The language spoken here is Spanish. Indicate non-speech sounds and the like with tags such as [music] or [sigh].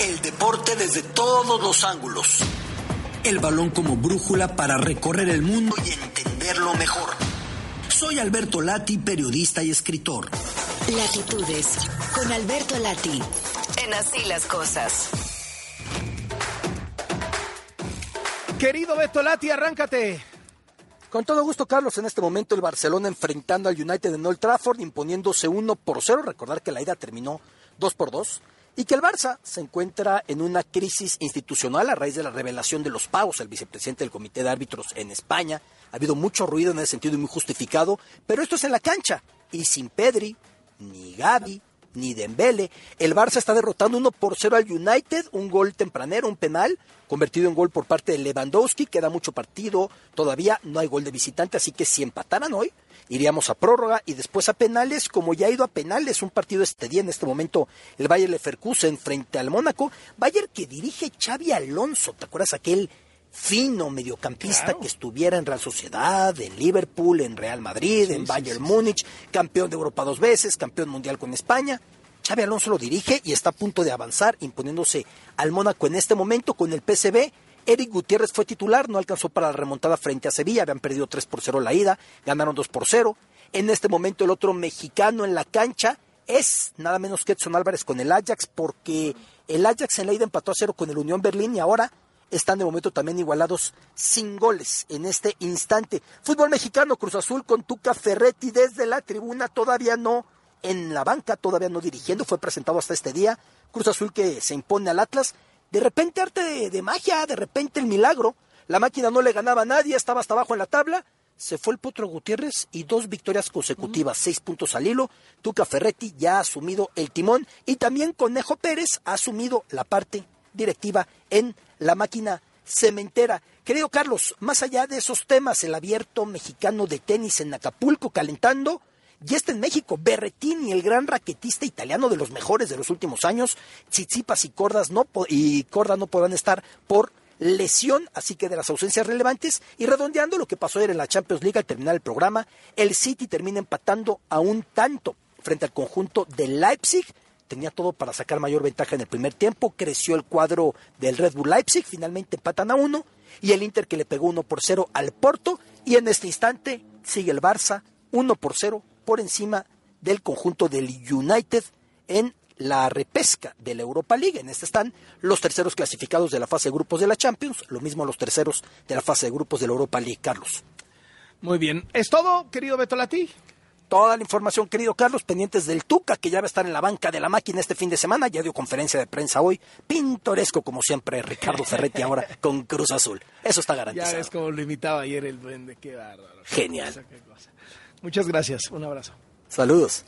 El deporte desde todos los ángulos. El balón como brújula para recorrer el mundo y entenderlo mejor. Soy Alberto Lati, periodista y escritor. Latitudes, con Alberto Lati, en Así las Cosas. Querido Beto Lati, arráncate. Con todo gusto, Carlos. En este momento el Barcelona enfrentando al United en Old Trafford, imponiéndose 1 por 0. Recordar que la ida terminó 2 por 2 y que el Barça se encuentra en una crisis institucional a raíz de la revelación de los pagos al vicepresidente del Comité de Árbitros en España. Ha habido mucho ruido en ese sentido y muy justificado, pero esto es en la cancha y sin Pedri, ni Gaby, ni Dembele. El Barça está derrotando 1 por 0 al United, un gol tempranero, un penal, convertido en gol por parte de Lewandowski, queda mucho partido, todavía no hay gol de visitante, así que si empataran hoy, iríamos a prórroga y después a penales, como ya ha ido a penales un partido este día, en este momento el Bayer Leverkusen frente al Mónaco, Bayer que dirige Xavi Alonso, ¿te acuerdas aquel fino mediocampista que estuviera en Real Sociedad, en Liverpool, en Real Madrid, en Bayern Múnich, campeón de Europa dos veces, campeón mundial con España? Xavi Alonso lo dirige y está a punto de avanzar, imponiéndose al Mónaco en este momento con el PSV. Eric Gutiérrez fue titular, no alcanzó para la remontada frente a Sevilla, habían perdido 3 por 0 la ida, ganaron 2 por 0. En este momento el otro mexicano en la cancha es nada menos que Edson Álvarez con el Ajax, porque el Ajax en la ida empató a 0 con el Unión Berlín y ahora están de momento también igualados sin goles en este instante. Fútbol mexicano, Cruz Azul con Tuca Ferretti desde la tribuna, todavía no en la banca, todavía no dirigiendo, fue presentado hasta este día. Cruz Azul que se impone al Atlas. De repente arte de, magia, de repente el milagro. La máquina no le ganaba a nadie, estaba hasta abajo en la tabla. Se fue el Potro Gutiérrez y dos victorias consecutivas, seis puntos al hilo. Tuca Ferretti ya ha asumido el timón y también Conejo Pérez ha asumido la parte directiva en la máquina cementera. Querido Carlos, más allá de esos temas, el abierto mexicano de tenis en Acapulco calentando, y está en México, Berretini, el gran raquetista italiano de los mejores de los últimos años. Tsitsipas y Cordas no y Corda no podrán estar por lesión, así que de las ausencias relevantes. Y redondeando lo que pasó ayer en la Champions League al terminar el programa, el City termina empatando a un tanto frente al conjunto de Leipzig. Tenía todo para sacar mayor ventaja en el primer tiempo. Creció el cuadro del Red Bull Leipzig. Finalmente empatan a uno. Y el Inter que le pegó uno por cero al Porto. Y en este instante sigue el Barça uno por cero por encima del conjunto del United en la repesca de la Europa League. En este están los terceros clasificados de la fase de grupos de la Champions, lo mismo los terceros de la fase de grupos de la Europa League, Carlos. Muy bien. ¿Es todo, querido Beto Lati? Toda la información, querido Carlos, pendientes del Tuca, que ya va a estar en la banca de la máquina este fin de semana. Ya dio conferencia de prensa hoy. Pintoresco, como siempre, Ricardo Ferretti ahora [laughs] con Cruz Azul. Eso está garantizado. Ya ves como lo imitaba ayer el duende. Qué bárbaro. Genial. Muchas gracias. Un abrazo. Saludos.